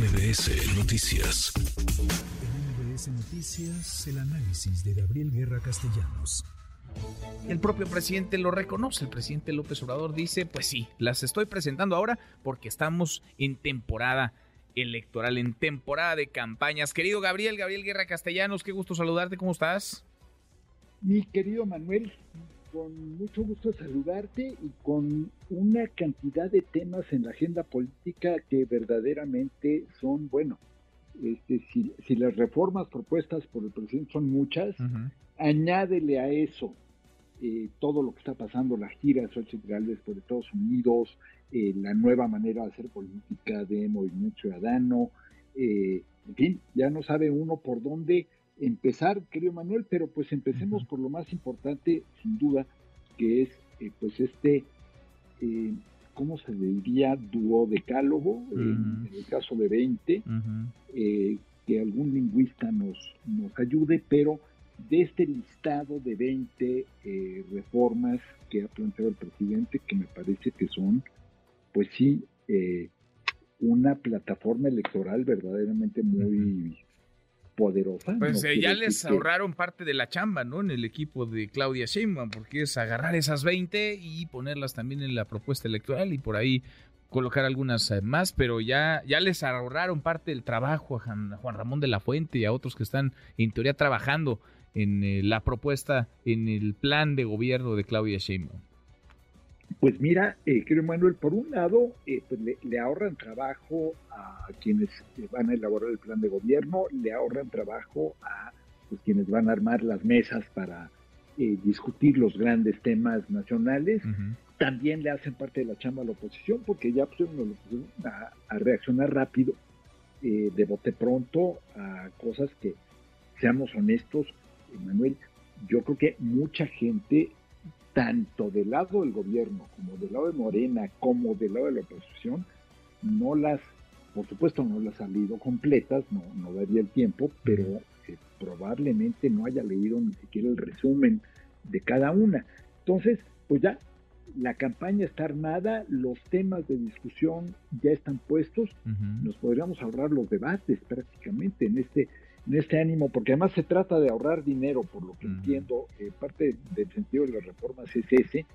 MBS Noticias. En MBS Noticias, el análisis de Gabriel Guerra Castellanos. El propio presidente lo reconoce, el presidente López Obrador dice, pues sí, las estoy presentando ahora porque estamos en temporada electoral, en temporada de campañas. Querido Gabriel, Gabriel Guerra Castellanos, qué gusto saludarte, ¿cómo estás? Mi querido Manuel, con mucho gusto saludarte y con una cantidad de temas en la agenda política que verdaderamente son, bueno, este, si, las reformas propuestas por el presidente son muchas, añádele a eso eh, todo lo que está pasando, las giras sociales por Estados Unidos, eh, la nueva manera de hacer política de movimiento ciudadano, eh, en fin, ya no sabe uno por dónde empezar, querido Manuel, pero pues empecemos por lo más importante, sin duda, que es eh, pues este, eh, ¿cómo se diría? Duodecálogo, en el caso de 20, eh, que algún lingüista nos, nos ayude, pero de este listado de 20 reformas que ha planteado el presidente, que me parece que son, pues sí, una plataforma electoral verdaderamente muy poderosa. Pues eh, ya les ahorraron parte de la chamba, ¿no? En el equipo de Claudia Sheinbaum, porque es agarrar esas 20 y ponerlas también en la propuesta electoral y por ahí colocar algunas eh, más, pero ya, ya les ahorraron parte del trabajo a Juan Ramón de la Fuente y a otros que están en teoría trabajando en eh, la propuesta, en el plan de gobierno de Claudia Sheinbaum. Pues mira, eh, querido Manuel, por un lado, eh, pues le, ahorran trabajo a quienes eh, van a elaborar el plan de gobierno, le ahorran trabajo a pues, quienes van a armar las mesas para eh, discutir los grandes temas nacionales. También le hacen parte de la chamba a la oposición, porque ya pusieron a, a reaccionar rápido, de bote pronto, a cosas que, seamos honestos, Manuel, yo creo que mucha gente tanto del lado del gobierno como del lado de Morena como del lado de la oposición, no las, por supuesto no las han leído completas, no, no daría el tiempo, pero eh, probablemente no haya leído ni siquiera el resumen de cada una. Entonces, pues ya, la campaña está armada, los temas de discusión ya están puestos, nos podríamos ahorrar los debates prácticamente en este en este ánimo, porque además se trata de ahorrar dinero, por lo que entiendo, eh, parte del sentido de las reformas es ese,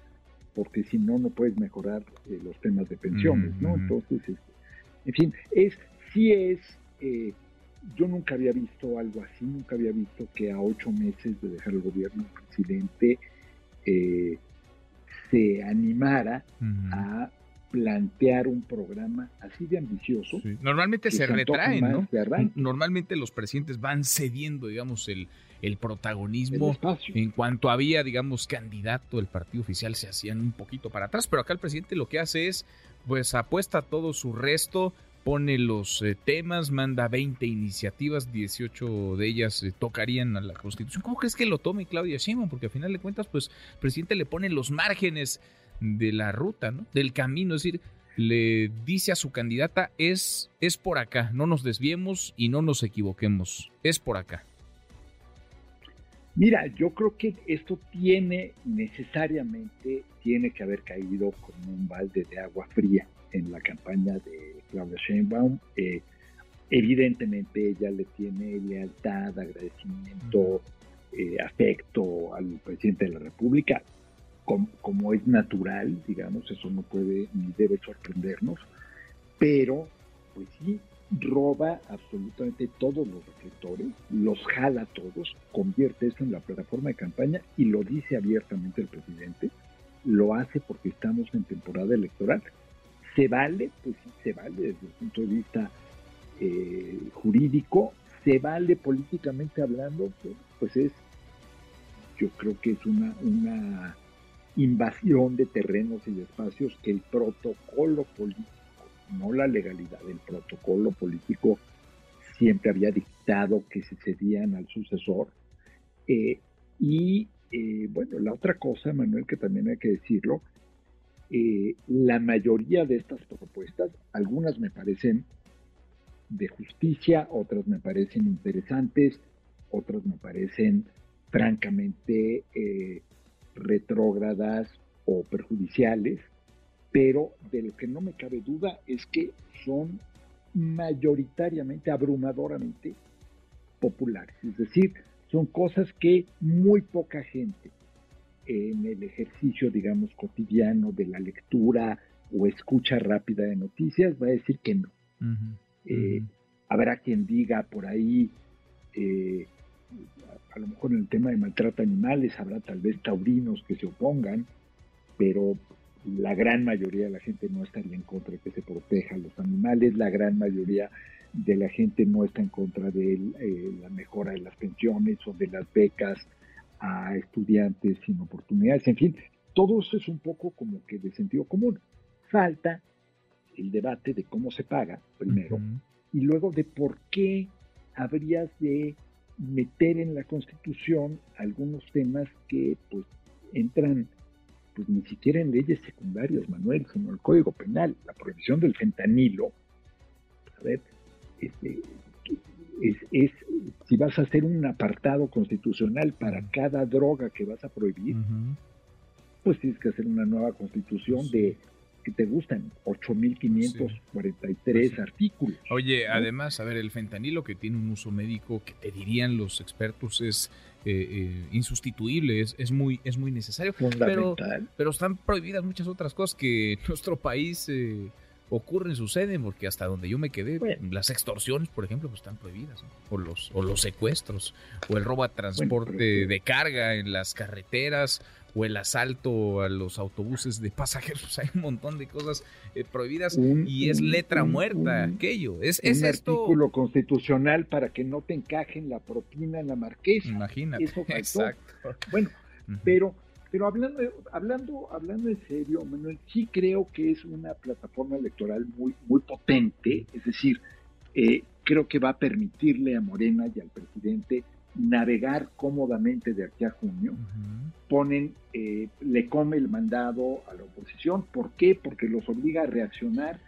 porque si no, no puedes mejorar eh, los temas de pensiones, ¿no? Entonces, este, en fin, es, sí es, eh, yo nunca había visto algo así, nunca había visto que a ocho meses de dejar el gobierno el presidente se animara a plantear un programa así de ambicioso. Normalmente se, retraen, ¿no? Normalmente los presidentes van cediendo, digamos, el, el protagonismo. en cuanto había, digamos, candidato del partido oficial, se hacían un poquito para atrás, pero acá el presidente lo que hace es, pues apuesta todo su resto, pone los eh, temas, manda 20 iniciativas, 18 de ellas eh, tocarían a la Constitución. ¿Cómo crees que lo tome Claudia Sheinbaum? Porque al final de cuentas, pues el presidente le pone los márgenes de la ruta, ¿no? Del camino, es decir, le dice a su candidata es es por acá, no nos desviemos y no nos equivoquemos, es por acá. Mira, yo creo que esto tiene necesariamente tiene que haber caído como un balde de agua fría en la campaña de Claudia Sheinbaum. Eh, evidentemente ella le tiene lealtad, agradecimiento, eh, afecto al presidente de la República como, es natural, digamos, eso no puede ni debe sorprendernos, pero pues sí roba absolutamente todos los reflectores, los jala todos, convierte esto en la plataforma de campaña y lo dice abiertamente el presidente, lo hace porque estamos en temporada electoral. ¿Se vale? Pues sí, se vale desde el punto de vista eh, jurídico, se vale políticamente hablando, pues es, yo creo que es una, una invasión de terrenos y de espacios que el protocolo político, no la legalidad, el protocolo político siempre había dictado que se cedían al sucesor. Eh, y eh, bueno, la otra cosa, Manuel, que también hay que decirlo, eh, la mayoría de estas propuestas, algunas me parecen de justicia, otras me parecen interesantes, otras me parecen francamente retrógradas o perjudiciales, pero de lo que no me cabe duda es que son mayoritariamente, abrumadoramente populares. Es decir, son cosas que muy poca gente en el ejercicio, digamos, cotidiano de la lectura o escucha rápida de noticias va a decir que no. Eh, habrá quien diga por ahí, eh, a lo mejor en el tema de maltrato a animales, habrá tal vez taurinos que se opongan, pero la gran mayoría de la gente no estaría en contra de que se protejan los animales, la gran mayoría de la gente no está en contra de eh, la mejora de las pensiones o de las becas a estudiantes sin oportunidades, en fin, todo eso es un poco como que de sentido común. Falta el debate de cómo se paga, primero, y luego de por qué habrías de meter en la Constitución algunos temas que pues entran pues ni siquiera en leyes secundarias, Manuel, sino el Código Penal, la prohibición del fentanilo. A ver, este, es, si vas a hacer un apartado constitucional para cada droga que vas a prohibir, pues tienes que hacer una nueva constitución de que te gustan, 8.543 pues artículos. Oye, además, a ver, el fentanilo que tiene un uso médico que te dirían los expertos es eh, eh, insustituible, es, es, muy, es muy necesario. Pero, pero están prohibidas muchas otras cosas que en nuestro país eh, ocurren, suceden, porque hasta donde yo me quedé, las extorsiones, por ejemplo, pues están prohibidas, o, los, o los secuestros, o el robo a transporte de carga en las carreteras, o el asalto a los autobuses de pasajeros. Hay un montón de cosas eh, prohibidas y es letra muerta aquello. Es, es un esto... artículo constitucional para que no te encajen la propina en la marquesa. Imagínate. Exacto. Bueno, pero pero hablando, hablando, hablando en serio, Manuel, sí creo que es una plataforma electoral muy, muy potente, es decir, eh, creo que va a permitirle a Morena y al presidente navegar cómodamente de aquí a junio. Ponen, eh, le come el mandado a la oposición. ¿Por qué? Porque los obliga a reaccionar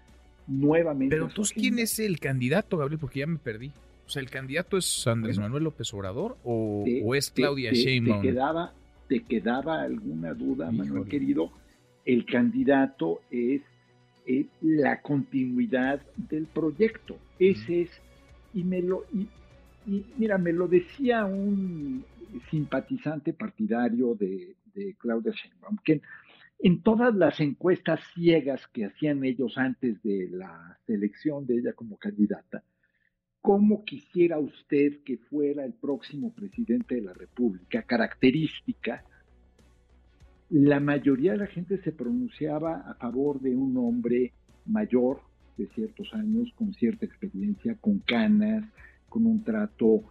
nuevamente. Pero tú, ¿quién es el candidato, Gabriel? Porque ya me perdí. O sea, ¿el candidato es Andrés Manuel López Obrador o, es Claudia Sheinbaum? quedaba, te quedaba alguna duda, Manuel querido, el candidato es la continuidad del proyecto. Ese es, y me lo, y, mira, me lo decía un simpatizante partidario de, Claudia Sheinbaum, que en todas las encuestas ciegas que hacían ellos antes de la selección de ella como candidata, ¿Cómo quisiera usted que fuera el próximo presidente de la República? Característica, la mayoría de la gente se pronunciaba a favor de un hombre mayor de ciertos años, con cierta experiencia, con canas, con un trato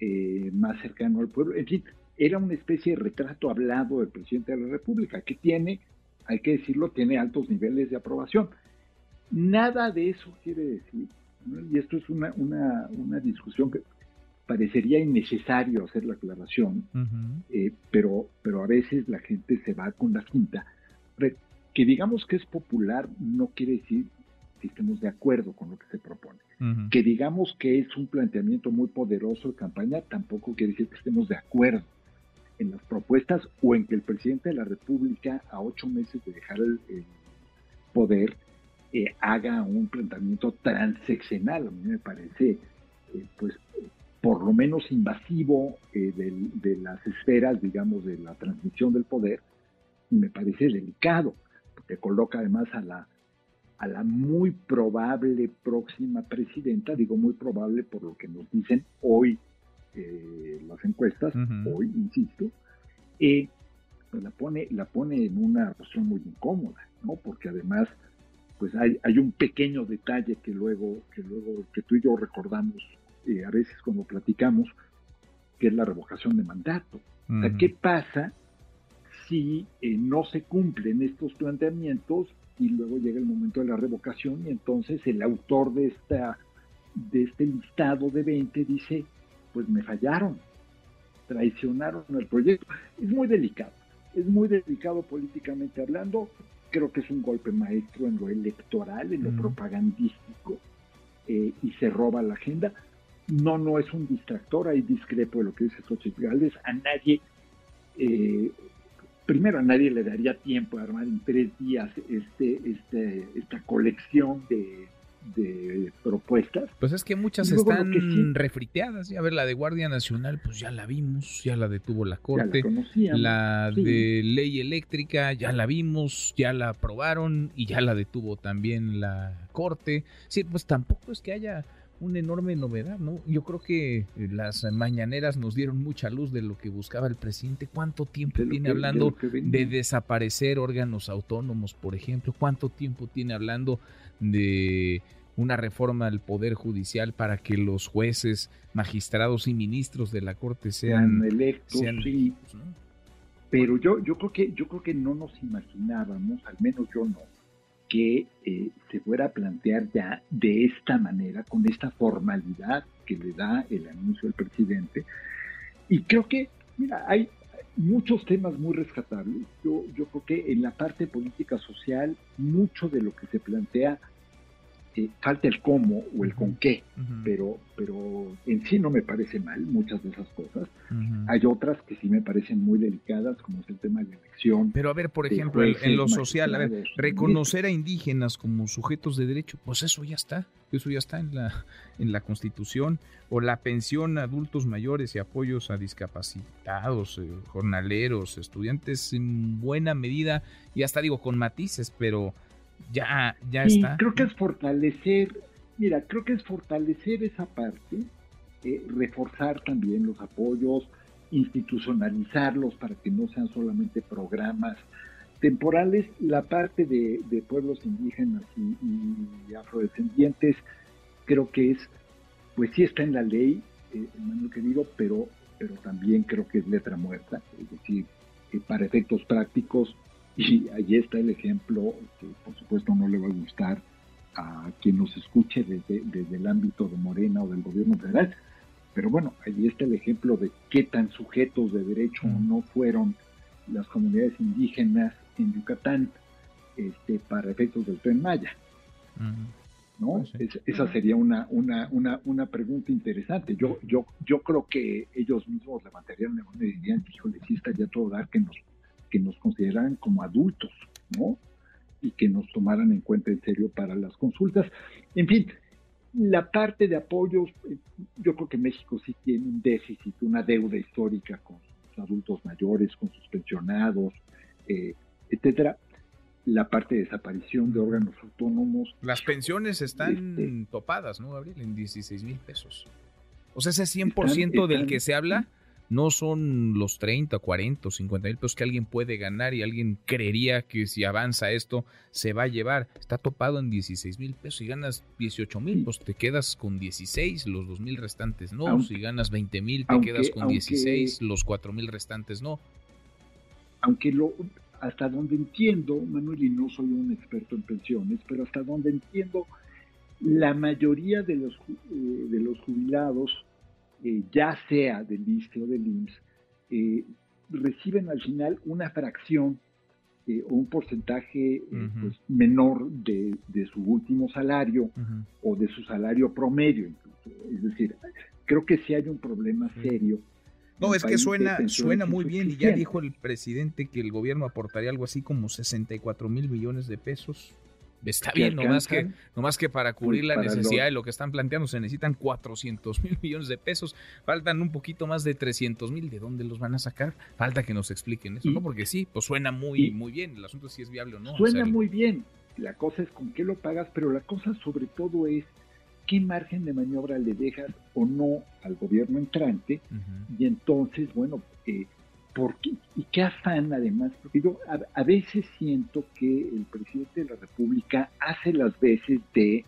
eh, más cercano al pueblo. En fin, era una especie de retrato hablado del presidente de la República, que tiene, hay que decirlo, tiene altos niveles de aprobación. Nada de eso quiere decir y esto es una, una, discusión que parecería innecesario hacer la aclaración, eh, pero, pero a veces la gente se va con la cinta. Que digamos que es popular no quiere decir que estemos de acuerdo con lo que se propone. Que digamos que es un planteamiento muy poderoso de campaña tampoco quiere decir que estemos de acuerdo en las propuestas o en que el presidente de la República, a ocho meses de dejar el poder, haga un planteamiento transeccional. A mí me parece, eh, pues, por lo menos invasivo eh, de, las esferas, digamos, de la transmisión del poder, y me parece delicado, porque coloca además a la, a la muy probable próxima presidenta, digo muy probable por lo que nos dicen hoy eh, las encuestas, hoy, insisto, pues la pone, la pone en una posición muy incómoda, ¿no? Porque además pues hay, hay un pequeño detalle que luego, que luego, que tú y yo recordamos eh, a veces cuando platicamos, que es la revocación de mandato. O sea, ¿qué pasa si eh, no se cumplen estos planteamientos y luego llega el momento de la revocación y entonces el autor de, esta, de este listado de 20 dice, pues me fallaron, traicionaron el proyecto. Es muy delicado, es muy delicado políticamente hablando creo que es un golpe maestro en lo electoral, en lo propagandístico, eh, y se roba la agenda. No, no es un distractor, hay discrepo de lo que dice Xochitl Gálvez. A nadie, eh, primero a nadie le daría tiempo a armar en tres días este, este, esta colección de, de propuestas. Pues es que muchas están refriteadas. Ya ver, la de Guardia Nacional, pues ya la vimos, ya la detuvo la Corte. La, de Ley Eléctrica, ya la vimos, ya la aprobaron y ya la detuvo también la Corte. Sí, pues tampoco es que haya una enorme novedad, ¿no? Yo creo que eh, las mañaneras nos dieron mucha luz de lo que buscaba el presidente. ¿Cuánto tiempo tiene hablando de, desaparecer órganos autónomos, por ejemplo? ¿Cuánto tiempo tiene hablando de una reforma al Poder Judicial para que los jueces, magistrados y ministros de la Corte sean, electos? Pero yo, yo creo que yo creo que no nos imaginábamos, al menos yo no, que eh, se fuera a plantear ya de esta manera, con esta formalidad que le da el anuncio del presidente. Y creo que, mira, hay muchos temas muy rescatables. Yo, yo creo que en la parte política social, mucho de lo que se plantea falta el cómo o el con qué, pero, pero en sí no me parece mal muchas de esas cosas. Hay otras que sí me parecen muy delicadas, como es el tema de la elección. Pero a ver, por ejemplo, en, lo social, a ver, reconocer a indígenas como sujetos de derecho, pues eso ya está, eso ya está en la, en la Constitución, o la pensión a adultos mayores y apoyos a discapacitados, eh, jornaleros, estudiantes en buena medida, y hasta digo con matices, pero ya, ya está. Creo que es fortalecer, mira, creo que es fortalecer esa parte, eh, reforzar también los apoyos, institucionalizarlos para que no sean solamente programas temporales. La parte de, pueblos indígenas y, afrodescendientes creo que es, pues sí está en la ley, eh, querido, pero, pero también creo que es letra muerta, es decir, para efectos prácticos y ahí está el ejemplo, que por supuesto no le va a gustar a quien nos escuche desde, desde el ámbito de Morena o del gobierno federal, pero bueno, ahí está el ejemplo de qué tan sujetos de derecho no fueron las comunidades indígenas en Yucatán este, para efectos del tren Maya. ¿no? Pues esa sería una, una, una, una, pregunta interesante. Yo, yo, yo creo que ellos mismos levantarían la mano y dirían, híjole, sí estaría todo dar que nos que nos consideraran como adultos, ¿no? Y que nos tomaran en cuenta en serio para las consultas. En fin, la parte de apoyos, eh, yo creo que México sí tiene un déficit, una deuda histórica con sus adultos mayores, con sus pensionados, eh, etcétera. La parte de desaparición de órganos autónomos. Las pensiones están este, topadas, ¿no, Gabriel? En 16 mil pesos. O sea, ese 100% del que se habla no son los 30, 40 o 50 mil pesos que alguien puede ganar y alguien creería que si avanza esto se va a llevar. Está topado en 16 mil pesos. Si ganas 18 mil, pues te quedas con 16, los 2 mil restantes no. si ganas 20 mil, te quedas con 16, los 4 mil restantes no. Aunque lo, hasta donde entiendo, Manuel, y no soy un experto en pensiones, pero hasta donde entiendo, la mayoría de los, eh, de los jubilados eh, ya sea del ISTE o del IMSS, eh, reciben al final una fracción eh, o un porcentaje pues, menor de, su último salario o de su salario promedio Es decir, creo que sí hay un problema serio. No, es que suena, suena muy bien y ya dijo el presidente que el gobierno aportaría algo así como 64 mil millones de pesos Está bien, nomás que, nomás que para cubrir la necesidad de lo que están planteando se necesitan 400 mil millones de pesos, faltan un poquito más de 300 mil, ¿de dónde los van a sacar? Falta que nos expliquen eso, ¿no? Porque sí, pues suena muy, muy bien, el asunto es si es viable o no. Suena muy bien, la cosa es con qué lo pagas, pero la cosa sobre todo es qué margen de maniobra le dejas o no al gobierno entrante. Y entonces, bueno, eh, ¿Por qué? ¿Y qué afán además? Porque yo a, veces siento que el presidente de la República hace las veces de,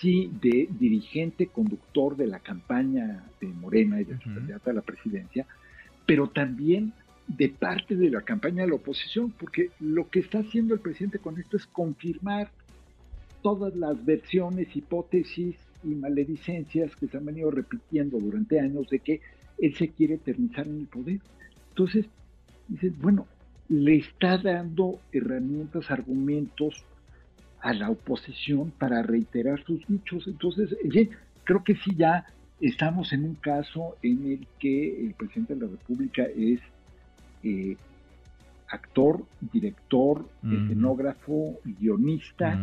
sí, de dirigente conductor de la campaña de Morena y de su candidato a la presidencia, pero también de parte de la campaña de la oposición, porque lo que está haciendo el presidente con esto es confirmar todas las versiones, hipótesis y maledicencias que se han venido repitiendo durante años de que él se quiere eternizar en el poder. Entonces, dices, bueno, le está dando herramientas, argumentos a la oposición para reiterar sus dichos. Entonces, creo que sí ya estamos en un caso en el que el presidente de la República es eh, actor, director, escenógrafo, guionista,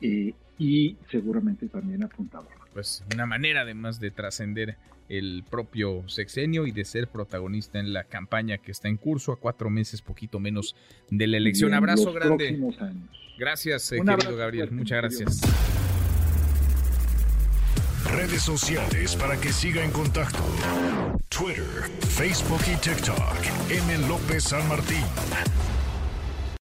eh, y seguramente también apuntador. Pues una manera además de trascender el propio sexenio y de ser protagonista en la campaña que está en curso a cuatro meses, poquito menos de la elección. Abrazo grande. Gracias, eh, querido Gabriel. Muchas gracias. Redes sociales para que siga en contacto: Twitter, Facebook y TikTok. M. López San Martín.